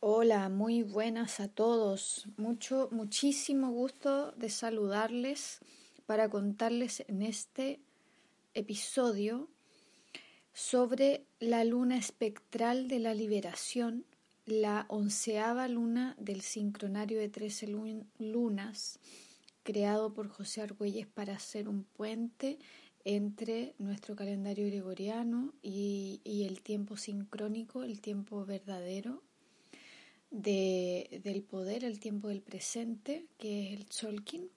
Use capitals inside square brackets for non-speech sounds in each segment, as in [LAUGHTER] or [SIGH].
Hola, muy buenas a todos. Mucho, muchísimo gusto de saludarles para contarles en este episodio sobre la luna espectral de la liberación, la onceava luna del sincronario de trece lunas, creado por José Argüelles para hacer un puente entre nuestro calendario gregoriano y, el tiempo sincrónico, el tiempo verdadero del poder, el tiempo del presente, que es el Tzolkin.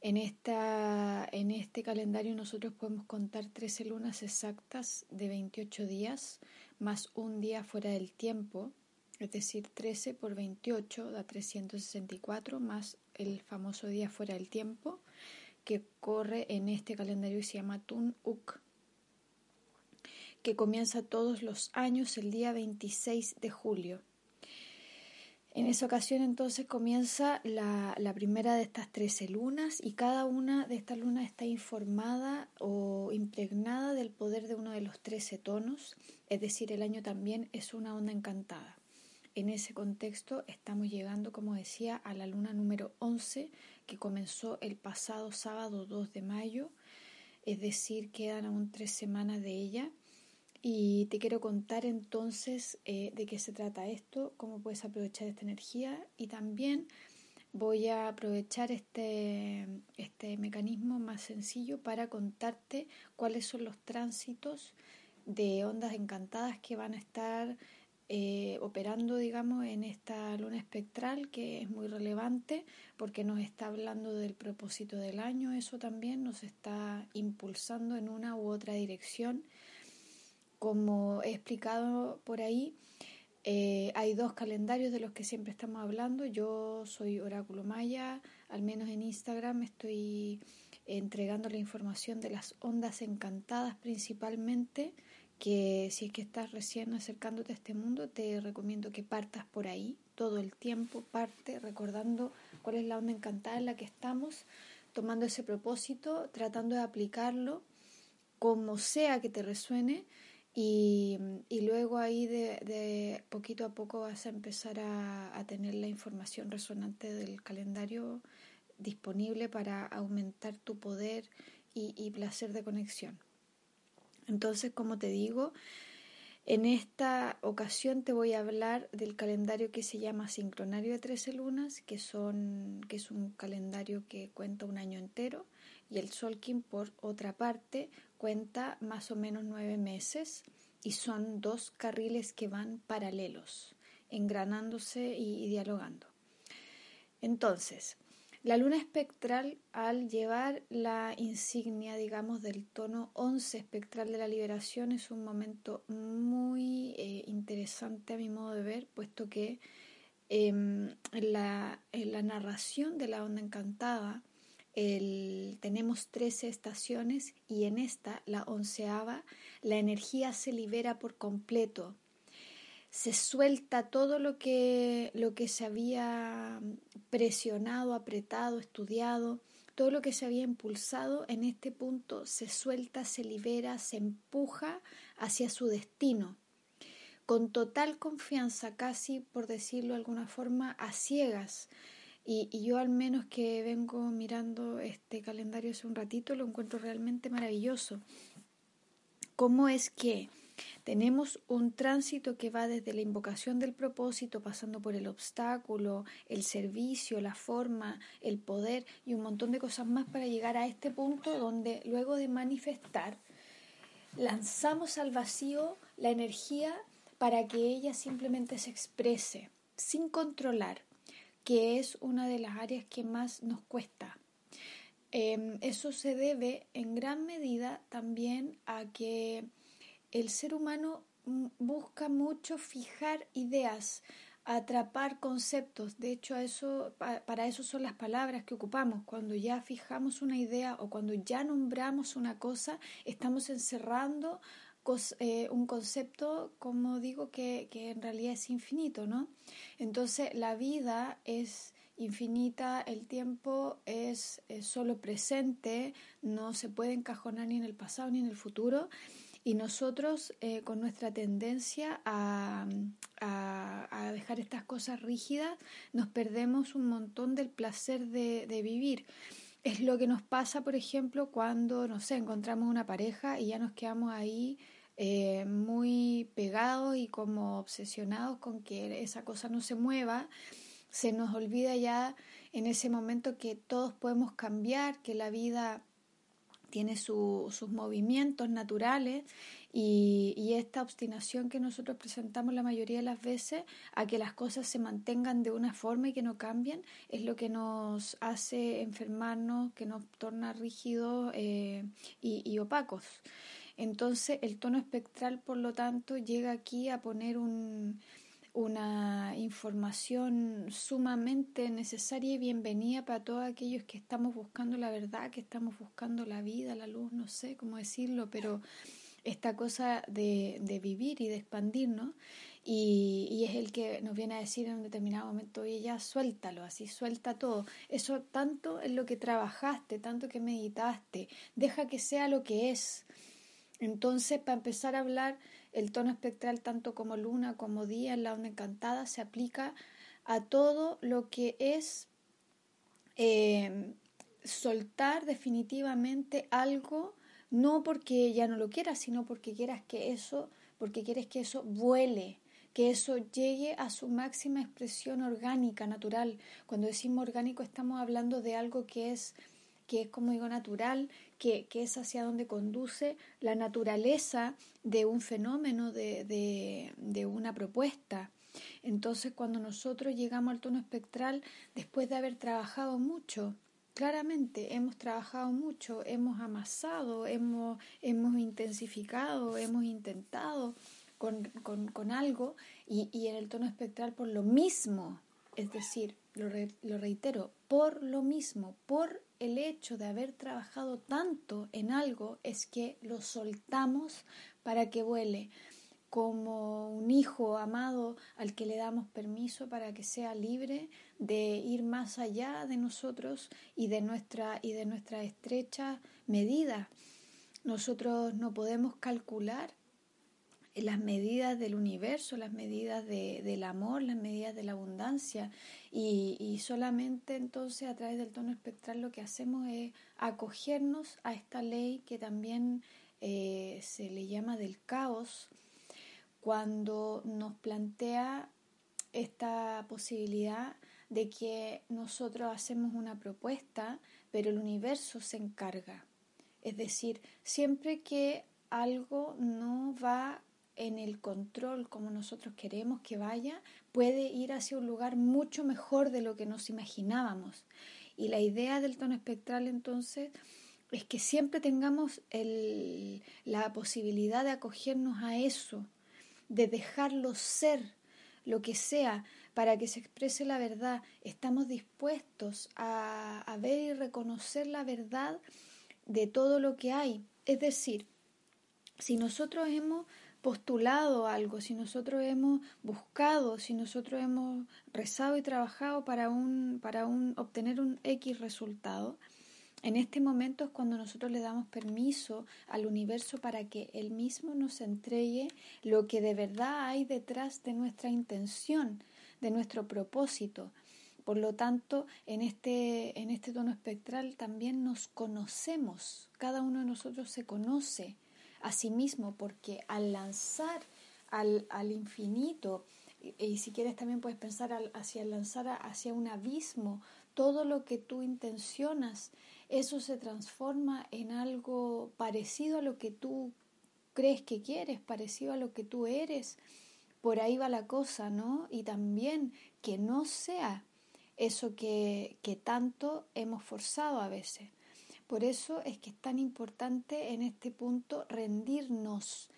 En, esta, en este calendario nosotros podemos contar 13 lunas exactas de 28 días, más un día fuera del tiempo, es decir, 13 por 28 da 364, más el famoso día fuera del tiempo, que corre en este calendario y se llama Tun Uk, que comienza todos los años el día 26 de julio. En esa ocasión entonces comienza la, la, primera de estas trece lunas y cada una de estas lunas está informada o impregnada del poder de uno de los trece tonos, es decir, el año también es una onda encantada. En ese contexto estamos llegando, como decía, a la luna número 11 que comenzó el pasado sábado 2 de mayo, es decir, quedan aún tres semanas de ella. Y te quiero contar entonces eh, de qué se trata esto, cómo puedes aprovechar esta energía y también voy a aprovechar este, este mecanismo más sencillo para contarte cuáles son los tránsitos de ondas encantadas que van a estar eh, operando, digamos, en esta luna espectral que es muy relevante porque nos está hablando del propósito del año, eso también nos está impulsando en una u otra dirección. Como he explicado por ahí, eh, hay dos calendarios de los que siempre estamos hablando. Yo soy Oráculo Maya, al menos en Instagram estoy entregando la información de las ondas encantadas principalmente que si es que estás recién acercándote a este mundo, te recomiendo que partas por ahí todo el tiempo, parte recordando cuál es la onda encantada en la que estamos, tomando ese propósito, tratando de aplicarlo como sea que te resuene y, luego ahí de, poquito a poco vas a empezar a, tener la información resonante del calendario disponible para aumentar tu poder y placer de conexión. Entonces, como te digo, en esta ocasión te voy a hablar del calendario que se llama Sincronario de 13 lunas, que, son, es un calendario que cuenta un año entero, y el Solkin, por otra parte, cuenta más o menos nueve meses y son dos carriles que van paralelos, engranándose y dialogando. Entonces, la luna espectral, al llevar la insignia, digamos, del tono 11 espectral de la liberación, es un momento muy eh, interesante a mi modo de ver, puesto que em, en, la, narración de la onda encantada tenemos 13 estaciones y en esta, la onceava, la energía se libera por completo se suelta todo lo que, lo que se había presionado, apretado, estudiado, todo lo que se había impulsado en este punto se suelta, se libera, se empuja hacia su destino, con total confianza, casi por decirlo de alguna forma, a ciegas. Y, y, yo al menos que vengo mirando este calendario hace un ratito, lo encuentro realmente maravilloso. ¿Cómo es que tenemos un tránsito que va desde la invocación del propósito, pasando por el obstáculo, el servicio, la forma, el poder y un montón de cosas más para llegar a este punto donde luego de manifestar, lanzamos al vacío la energía para que ella simplemente se exprese sin controlar, que es una de las áreas que más nos cuesta. Em, eso se debe en gran medida también a que el ser humano busca mucho fijar ideas, atrapar conceptos. De hecho, eso, para eso son las palabras que ocupamos. Cuando ya fijamos una idea o cuando ya nombramos una cosa, estamos encerrando eh, un concepto, como digo, que, que en realidad es infinito, ¿no? Entonces, la vida es infinita, el tiempo es, solo presente, no se puede encajonar ni en el pasado ni en el futuro. Y nosotros, eh, con nuestra tendencia a, a, dejar estas cosas rígidas, nos perdemos un montón del placer de, de, vivir. Es lo que nos pasa, por ejemplo, cuando, no sé, encontramos una pareja y ya nos quedamos ahí eh, muy pegados y como obsesionados con que esa cosa no se mueva, se nos olvida ya en ese momento que todos podemos cambiar, que la vida tiene sus movimientos naturales y, esta obstinación que nosotros presentamos la mayoría de las veces a que las cosas se mantengan de una forma y que no cambien es lo que nos hace enfermarnos, que nos torna rígidos eh, y opacos. Entonces el tono espectral, por lo tanto, llega aquí a poner un, una información sumamente necesaria y bienvenida para todos aquellos que estamos buscando la verdad, que estamos buscando la vida, la luz, no sé cómo decirlo, pero esta cosa de, de vivir y de expandirnos. Y, y, es el que nos viene a decir en un determinado momento, oye, ya suéltalo, así suelta todo. Eso tanto es lo que trabajaste, tanto que meditaste, deja que sea lo que es entonces, para empezar a hablar, el tono espectral, tanto como luna como día en la onda encantada, se aplica a todo lo que es eh, soltar definitivamente algo, no porque ya no lo quieras, sino porque quieras que eso, porque quieres que eso vuele, que eso llegue a su máxima expresión orgánica, natural. Cuando decimos orgánico estamos hablando de algo que es que es como digo natural, que, es hacia donde conduce la naturaleza de un fenómeno, de, de, una propuesta. Entonces, cuando nosotros llegamos al tono espectral, después de haber trabajado mucho, claramente hemos trabajado mucho, hemos amasado, hemos, hemos intensificado, hemos intentado con, con, algo, y, y, en el tono espectral por lo mismo, es decir, lo, lo reitero, por lo mismo, por el hecho de haber trabajado tanto en algo es que lo soltamos para que vuele como un hijo amado al que le damos permiso para que sea libre de ir más allá de nosotros y de nuestra y de nuestra estrecha medida. Nosotros no podemos calcular las medidas del universo, las medidas de, del amor, las medidas de la abundancia. Y, y, solamente entonces a través del tono espectral lo que hacemos es acogernos a esta ley que también eh, se le llama del caos, cuando nos plantea esta posibilidad de que nosotros hacemos una propuesta, pero el universo se encarga. Es decir, siempre que algo no va en el control como nosotros queremos que vaya, puede ir hacia un lugar mucho mejor de lo que nos imaginábamos. Y la idea del tono espectral entonces es que siempre tengamos el, la posibilidad de acogernos a eso, de dejarlo ser, lo que sea, para que se exprese la verdad. Estamos dispuestos a, a ver y reconocer la verdad de todo lo que hay. Es decir, si nosotros hemos postulado algo, si nosotros hemos buscado, si nosotros hemos rezado y trabajado para, un, para un, obtener un X resultado, en este momento es cuando nosotros le damos permiso al universo para que él mismo nos entregue lo que de verdad hay detrás de nuestra intención, de nuestro propósito. Por lo tanto, en este, en este tono espectral también nos conocemos, cada uno de nosotros se conoce a sí mismo, porque al lanzar al, al infinito, y, si quieres también puedes pensar hacia lanzar hacia un abismo, todo lo que tú intencionas, eso se transforma en algo parecido a lo que tú crees que quieres, parecido a lo que tú eres. Por ahí va la cosa, ¿no? Y también que no sea eso que, que tanto hemos forzado a veces. Por eso es que es tan importante en este punto rendirnos.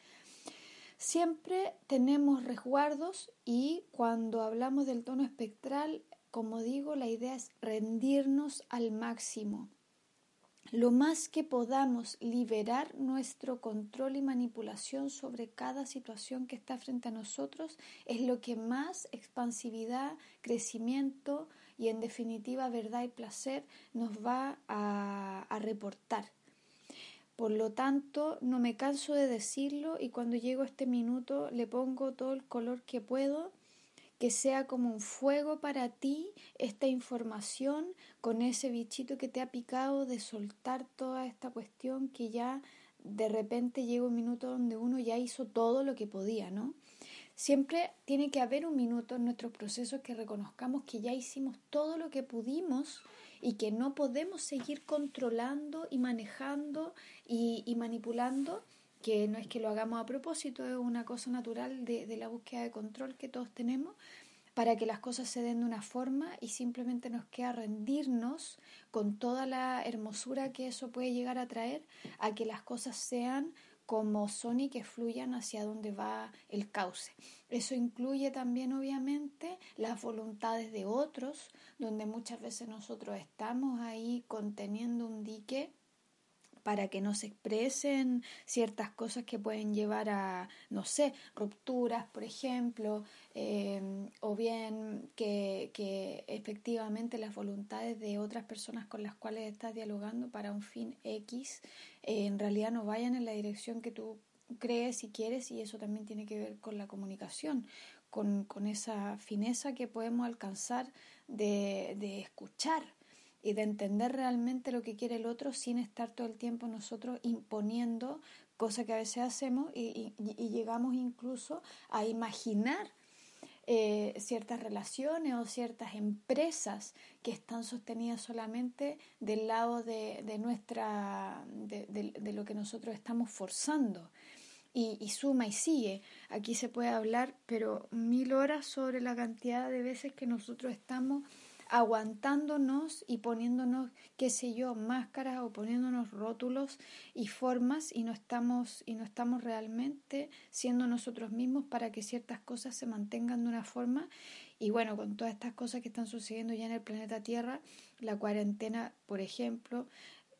Siempre tenemos resguardos y cuando hablamos del tono espectral, como digo, la idea es rendirnos al máximo. Lo más que podamos liberar nuestro control y manipulación sobre cada situación que está frente a nosotros es lo que más expansividad, crecimiento y en definitiva verdad y placer nos va a, reportar. Por lo tanto, no me canso de decirlo y cuando llego a este minuto le pongo todo el color que puedo, que sea como un fuego para ti esta información con ese bichito que te ha picado de soltar toda esta cuestión que ya de repente llega un minuto donde uno ya hizo todo lo que podía, ¿no? Siempre tiene que haber un minuto en nuestros procesos que reconozcamos que ya hicimos todo lo que pudimos y que no podemos seguir controlando y manejando y, manipulando, que no es que lo hagamos a propósito, es una cosa natural de, de la búsqueda de control que todos tenemos, para que las cosas se den de una forma y simplemente nos queda rendirnos con toda la hermosura que eso puede llegar a traer a que las cosas sean como son y que fluyan hacia donde va el cauce. Eso incluye también, obviamente, las voluntades de otros, donde muchas veces nosotros estamos ahí conteniendo un dique para que no se expresen ciertas cosas que pueden llevar a, no sé, rupturas, por ejemplo, eh, o bien que, que, efectivamente las voluntades de otras personas con las cuales estás dialogando para un fin X eh, en realidad no vayan en la dirección que tú crees y quieres y eso también tiene que ver con la comunicación, con, con esa fineza que podemos alcanzar de, de escuchar y de entender realmente lo que quiere el otro sin estar todo el tiempo nosotros imponiendo cosas que a veces hacemos y, llegamos incluso a imaginar eh, ciertas relaciones o ciertas empresas que están sostenidas solamente del lado de, de nuestra de, de, lo que nosotros estamos forzando. Y, y, suma y sigue. Aquí se puede hablar pero mil horas sobre la cantidad de veces que nosotros estamos aguantándonos y poniéndonos, qué sé yo, máscaras o poniéndonos rótulos y formas y no estamos y no estamos realmente siendo nosotros mismos para que ciertas cosas se mantengan de una forma y bueno, con todas estas cosas que están sucediendo ya en el planeta Tierra, la cuarentena, por ejemplo,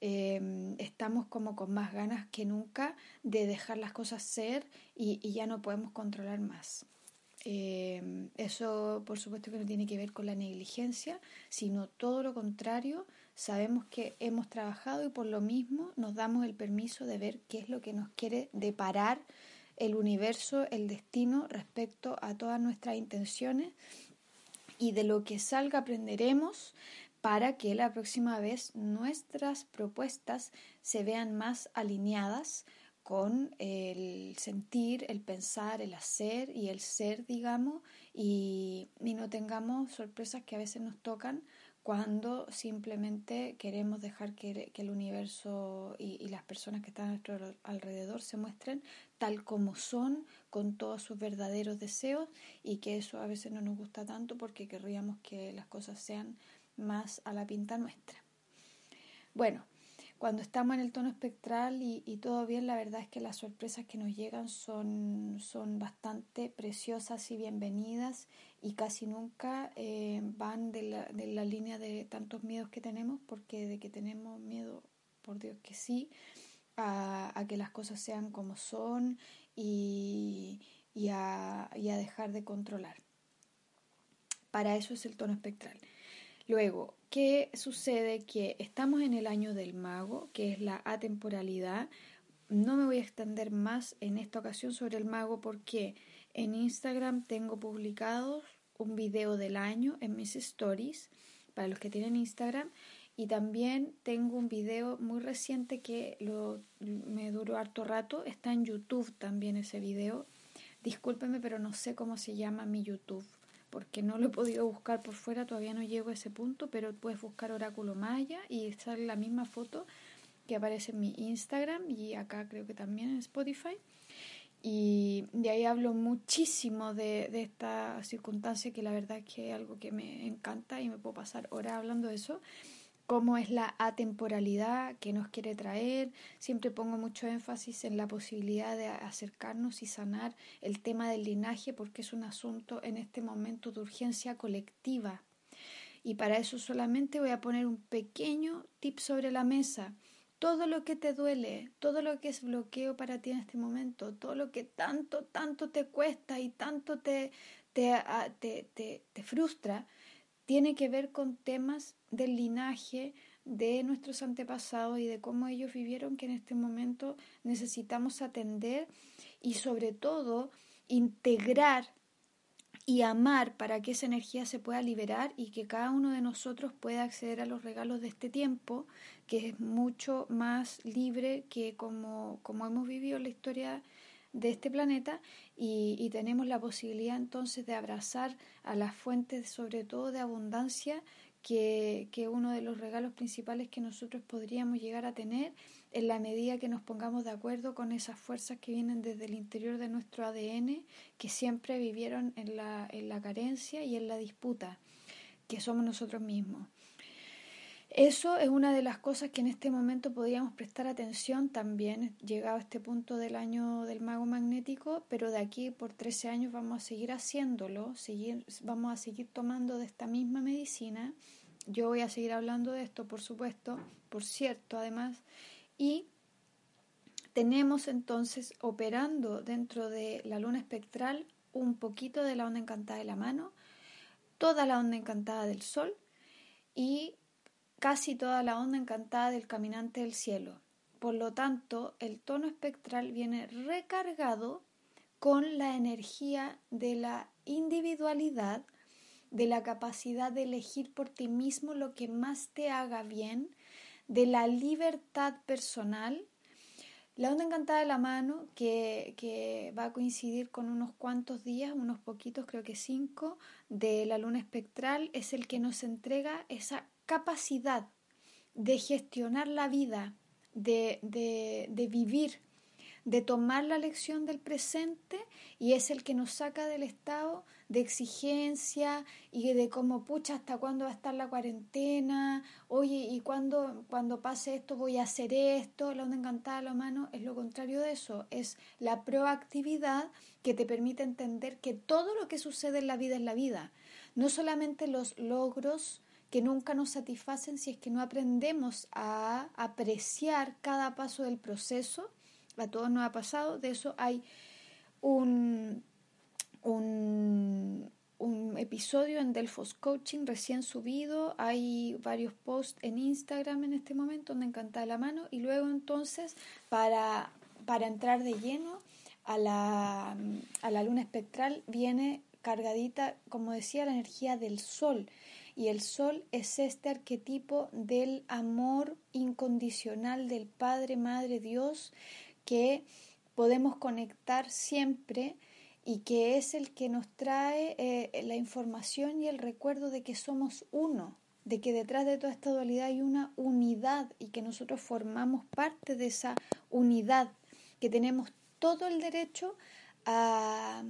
eh, estamos como con más ganas que nunca de dejar las cosas ser y, y ya no podemos controlar más. Eh, eso, por supuesto, que no tiene que ver con la negligencia, sino todo lo contrario. Sabemos que hemos trabajado y por lo mismo nos damos el permiso de ver qué es lo que nos quiere deparar el universo, el destino respecto a todas nuestras intenciones y de lo que salga aprenderemos para que la próxima vez nuestras propuestas se vean más alineadas con el sentir, el pensar, el hacer y el ser, digamos, y, no tengamos sorpresas que a veces nos tocan cuando simplemente queremos dejar que, el universo y, y, las personas que están a nuestro alrededor se muestren tal como son, con todos sus verdaderos deseos, y que eso a veces no nos gusta tanto porque querríamos que las cosas sean más a la pinta nuestra. Bueno, cuando estamos en el tono espectral y, todo bien, la verdad es que las sorpresas que nos llegan son, son bastante preciosas y bienvenidas y casi nunca eh, van de la, de la línea de tantos miedos que tenemos, porque de que tenemos miedo, por Dios que sí, a, a que las cosas sean como son y, y, a, a dejar de controlar. Para eso es el tono espectral. Luego, ¿qué sucede? Que estamos en el año del mago, que es la atemporalidad. No me voy a extender más en esta ocasión sobre el mago porque en Instagram tengo publicado un video del año en mis stories para los que tienen Instagram y también tengo un video muy reciente que lo, me duró harto rato. Está en YouTube también ese video. Discúlpeme, pero no sé cómo se llama mi YouTube porque no lo he podido buscar por fuera, todavía no llego a ese punto, pero puedes buscar Oráculo Maya y sale la misma foto que aparece en mi Instagram y acá creo que también en Spotify. Y de ahí hablo muchísimo de, de esta circunstancia que la verdad es que es algo que me encanta y me puedo pasar horas hablando de eso. Cómo es la atemporalidad que nos quiere traer. Siempre pongo mucho énfasis en la posibilidad de acercarnos y sanar el tema del linaje porque es un asunto en este momento de urgencia colectiva. Y para eso solamente voy a poner un pequeño tip sobre la mesa. Todo lo que te duele, todo lo que es bloqueo para ti en este momento, todo lo que tanto, tanto te cuesta y tanto te, te, ah, te, te, te frustra, tiene que ver con temas del linaje de nuestros antepasados y de cómo ellos vivieron que en este momento necesitamos atender y sobre todo integrar y amar para que esa energía se pueda liberar y que cada uno de nosotros pueda acceder a los regalos de este tiempo, que es mucho más libre que como, como hemos vivido la historia de este planeta y, tenemos la posibilidad entonces de abrazar a las fuentes sobre todo de abundancia que, que uno de los regalos principales que nosotros podríamos llegar a tener en la medida que nos pongamos de acuerdo con esas fuerzas que vienen desde el interior de nuestro ADN, que siempre vivieron en la, en la carencia y en la disputa, que somos nosotros mismos. Eso es una de las cosas que en este momento podríamos prestar atención también, llegado a este punto del año del mago magnético, pero de aquí por 13 años vamos a seguir haciéndolo, seguir, vamos a seguir tomando de esta misma medicina. Yo voy a seguir hablando de esto, por supuesto, por cierto, además, y tenemos entonces operando dentro de la luna espectral un poquito de la onda encantada de la mano, toda la onda encantada del sol y casi toda la onda encantada del caminante del cielo. Por lo tanto, el tono espectral viene recargado con la energía de la individualidad, de la capacidad de elegir por ti mismo lo que más te haga bien, de la libertad personal. La onda encantada de la mano, que, que va a coincidir con unos cuantos días, unos poquitos, creo que cinco, de la luna espectral, es el que nos entrega esa capacidad de gestionar la vida, de, de, vivir, de tomar la lección del presente y es el que nos saca del estado de exigencia y de cómo, pucha, hasta cuándo va a estar la cuarentena, oye, y cuando, cuando pase esto voy a hacer esto, la onda encantada la mano es lo contrario de eso, es la proactividad que te permite entender que todo lo que sucede en la vida es la vida, no solamente los logros, que nunca nos satisfacen si es que no aprendemos a apreciar cada paso del proceso. A todos nos ha pasado, de eso hay un, un, episodio en Delfos Coaching recién subido, hay varios posts en Instagram en este momento donde encanta la mano. Y luego entonces para, para entrar de lleno a la, a la luna espectral viene cargadita, como decía, la energía del sol y el sol es este arquetipo del amor incondicional del Padre, Madre, Dios, que podemos conectar siempre y que es el que nos trae eh, la información y el recuerdo de que somos uno, de que detrás de toda esta dualidad hay una unidad y que nosotros formamos parte de esa unidad, que tenemos todo el derecho a,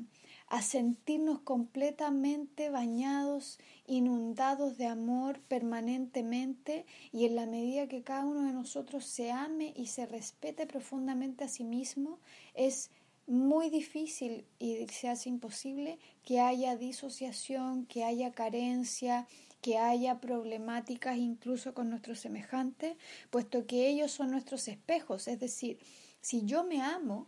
a sentirnos completamente bañados, inundados de amor permanentemente y en la medida que cada uno de nosotros se ame y se respete profundamente a sí mismo, es muy difícil y se hace imposible que haya disociación, que haya carencia, que haya problemáticas incluso con nuestros semejantes, puesto que ellos son nuestros espejos. Es decir, si yo me amo,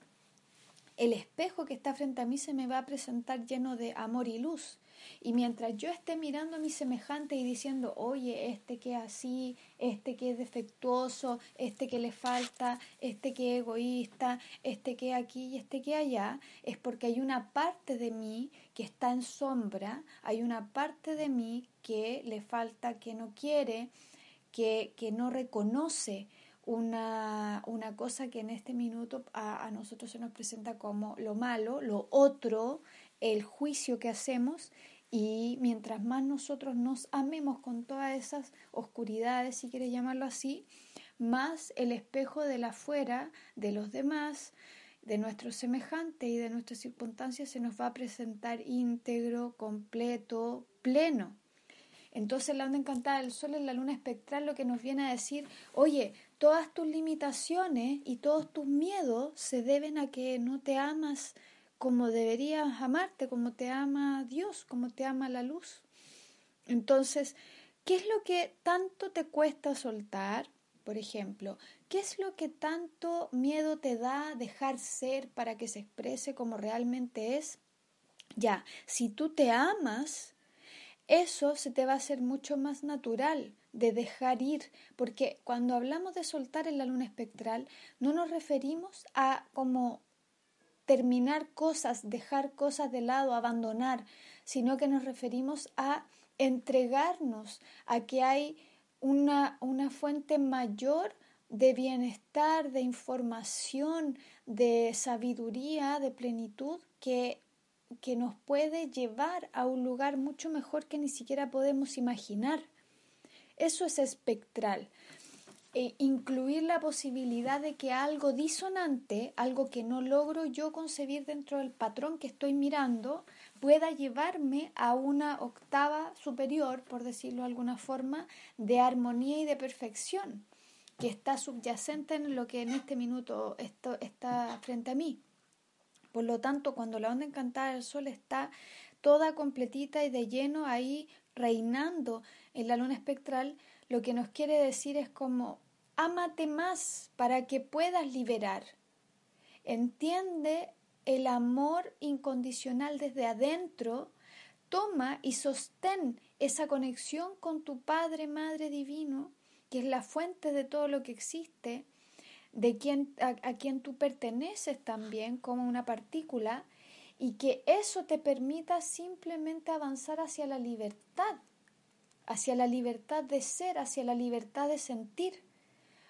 el espejo que está frente a mí se me va a presentar lleno de amor y luz. Y mientras yo esté mirando a mi semejante y diciendo, oye, este que es así, este que es defectuoso, este que le falta, este que es egoísta, este que aquí y este que allá, es porque hay una parte de mí que está en sombra, hay una parte de mí que le falta, que no quiere, que, que no reconoce una, una cosa que en este minuto a, a nosotros se nos presenta como lo malo, lo otro, el juicio que hacemos y mientras más nosotros nos amemos con todas esas oscuridades, si quieres llamarlo así, más el espejo de la afuera, de los demás, de nuestro semejante y de nuestras circunstancias se nos va a presentar íntegro, completo, pleno. Entonces la onda encantada del sol en la luna espectral lo que nos viene a decir, oye, todas tus limitaciones y todos tus miedos se deben a que no te amas como deberías amarte, como te ama Dios, como te ama la luz. Entonces, ¿qué es lo que tanto te cuesta soltar? Por ejemplo, ¿qué es lo que tanto miedo te da dejar ser para que se exprese como realmente es? Ya, si tú te amas, eso se te va a hacer mucho más natural de dejar ir, porque cuando hablamos de soltar en la luna espectral, no nos referimos a como terminar cosas, dejar cosas de lado, abandonar, sino que nos referimos a entregarnos a que hay una, una fuente mayor de bienestar, de información, de sabiduría, de plenitud que que nos puede llevar a un lugar mucho mejor que ni siquiera podemos imaginar. Eso es espectral. E incluir la posibilidad de que algo disonante, algo que no logro yo concebir dentro del patrón que estoy mirando, pueda llevarme a una octava superior, por decirlo de alguna forma, de armonía y de perfección, que está subyacente en lo que en este minuto esto está frente a mí. Por lo tanto, cuando la onda encantada del sol está toda completita y de lleno ahí reinando en la luna espectral, lo que nos quiere decir es como, ámate más para que puedas liberar. Entiende el amor incondicional desde adentro, toma y sostén esa conexión con tu Padre, Madre Divino, que es la fuente de todo lo que existe, de quien, a, quien tú perteneces también como una partícula y que eso te permita simplemente avanzar hacia la libertad, hacia la libertad de ser, hacia la libertad de sentir,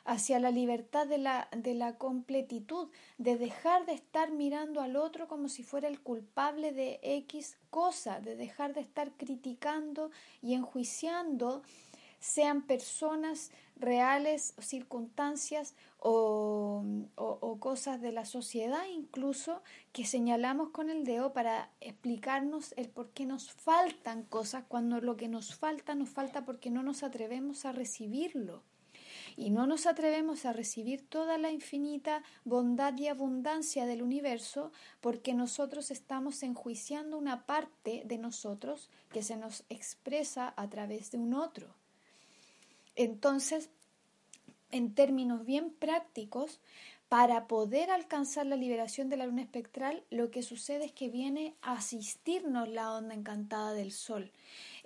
hacia la libertad de la, de la completitud, de dejar de estar mirando al otro como si fuera el culpable de X cosa, de dejar de estar criticando y enjuiciando sean personas reales, circunstancias o, cosas de la sociedad incluso que señalamos con el dedo para explicarnos el por qué nos faltan cosas cuando lo que nos falta nos falta porque no nos atrevemos a recibirlo y no nos atrevemos a recibir toda la infinita bondad y abundancia del universo porque nosotros estamos enjuiciando una parte de nosotros que se nos expresa a través de un otro. Entonces, en términos bien prácticos, para poder alcanzar la liberación de la luna espectral, lo que sucede es que viene a asistirnos la onda encantada del sol.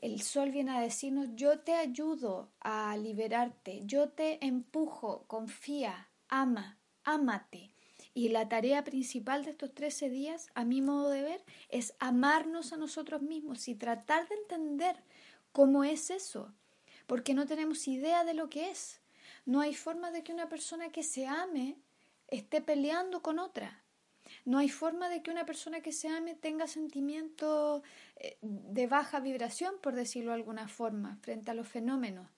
El sol viene a decirnos, yo te ayudo a liberarte, yo te empujo, confía, ama, ámate. Y la tarea principal de estos 13 días, a mi modo de ver, es amarnos a nosotros mismos y tratar de entender cómo es eso porque no tenemos idea de lo que es. No hay forma de que una persona que se ame esté peleando con otra. No hay forma de que una persona que se ame tenga sentimientos eh, de baja vibración, por decirlo de alguna forma, frente a los fenómenos.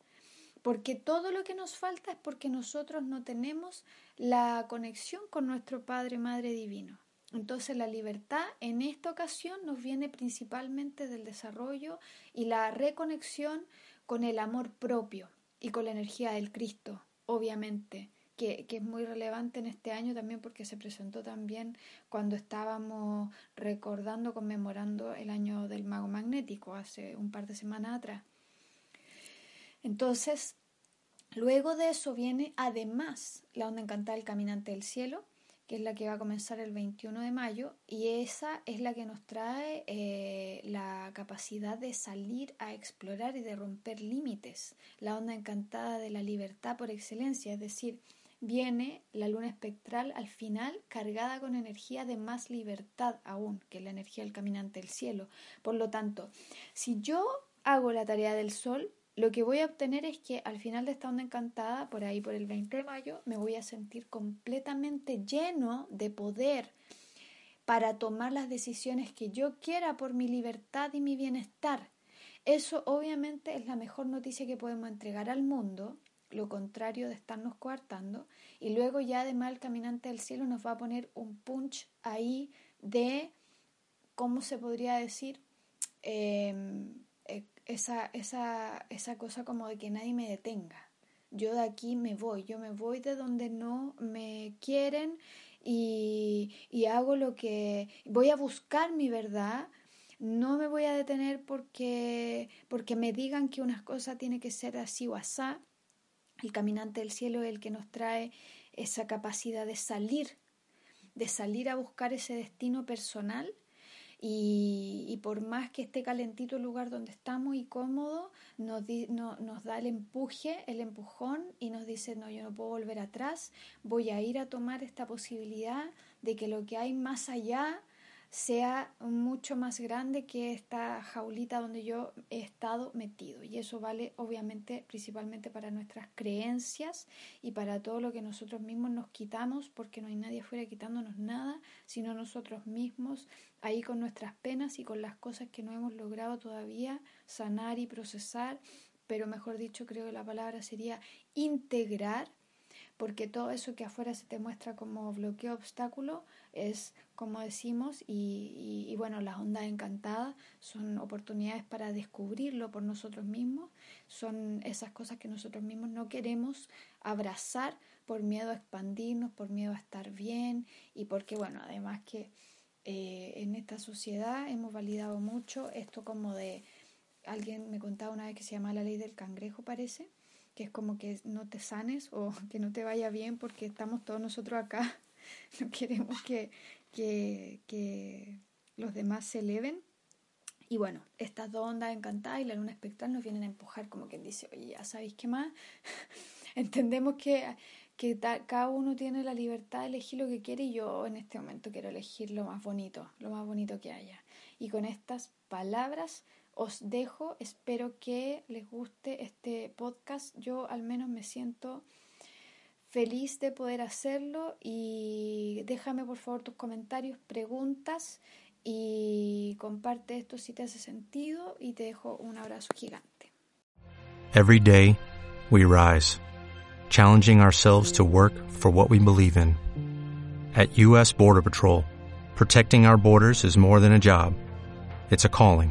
Porque todo lo que nos falta es porque nosotros no tenemos la conexión con nuestro Padre, Madre Divino. Entonces la libertad en esta ocasión nos viene principalmente del desarrollo y la reconexión con el amor propio y con la energía del Cristo, obviamente, que, que, es muy relevante en este año también porque se presentó también cuando estábamos recordando, conmemorando el año del mago magnético hace un par de semanas atrás. Entonces, luego de eso viene además la onda encantada del caminante del cielo, que es la que va a comenzar el 21 de mayo, y esa es la que nos trae eh, la capacidad de salir a explorar y de romper límites, la onda encantada de la libertad por excelencia, es decir, viene la luna espectral al final cargada con energía de más libertad aún que la energía del caminante del cielo. Por lo tanto, si yo hago la tarea del sol, lo que voy a obtener es que al final de esta onda encantada, por ahí por el 20 de mayo, me voy a sentir completamente lleno de poder para tomar las decisiones que yo quiera por mi libertad y mi bienestar. Eso obviamente es la mejor noticia que podemos entregar al mundo, lo contrario de estarnos coartando, y luego ya además el caminante del cielo nos va a poner un punch ahí de, ¿cómo se podría decir? Eh, esa, esa, esa cosa como de que nadie me detenga. Yo de aquí me voy, yo me voy de donde no me quieren y, y hago lo que voy a buscar mi verdad. No me voy a detener porque, porque me digan que una cosa tiene que ser así o asá. El caminante del cielo es el que nos trae esa capacidad de salir, de salir a buscar ese destino personal y, por más que esté calentito el lugar donde estamos y cómodo, nos, nos da el empuje, el empujón y nos dice, no, yo no puedo volver atrás, voy a ir a tomar esta posibilidad de que lo que hay más allá sea mucho más grande que esta jaulita donde yo he estado metido. Y eso vale obviamente principalmente para nuestras creencias y para todo lo que nosotros mismos nos quitamos, porque no hay nadie afuera quitándonos nada, sino nosotros mismos ahí con nuestras penas y con las cosas que no hemos logrado todavía sanar y procesar, pero mejor dicho creo que la palabra sería integrar porque todo eso que afuera se te muestra como bloqueo, obstáculo, es como decimos, y, bueno, las ondas encantadas son oportunidades para descubrirlo por nosotros mismos, son esas cosas que nosotros mismos no queremos abrazar por miedo a expandirnos, por miedo a estar bien y porque, bueno, además que eh, en esta sociedad hemos validado mucho esto como de, alguien me contaba una vez que se llama la ley del cangrejo, parece, que es como que no te sanes o [LAUGHS] que no te vaya bien porque estamos todos nosotros acá, [LAUGHS] no queremos que, que, que los demás se eleven. Y bueno, estas dos ondas encantadas y la luna espectral nos vienen a empujar como quien dice, oye, ya sabéis qué más, [LAUGHS] entendemos que, que cada uno tiene la libertad de elegir lo que quiere y yo en este momento quiero elegir lo más bonito, lo más bonito que haya. Y con estas palabras os dejo. Espero que les guste este podcast. Yo al menos me siento feliz de poder hacerlo y déjame por favor tus comentarios, preguntas y comparte esto si te hace sentido y te dejo un abrazo gigante. Every day we rise, challenging ourselves to work for what we believe in. At US Border Patrol, protecting our borders is more than a job. It's a calling.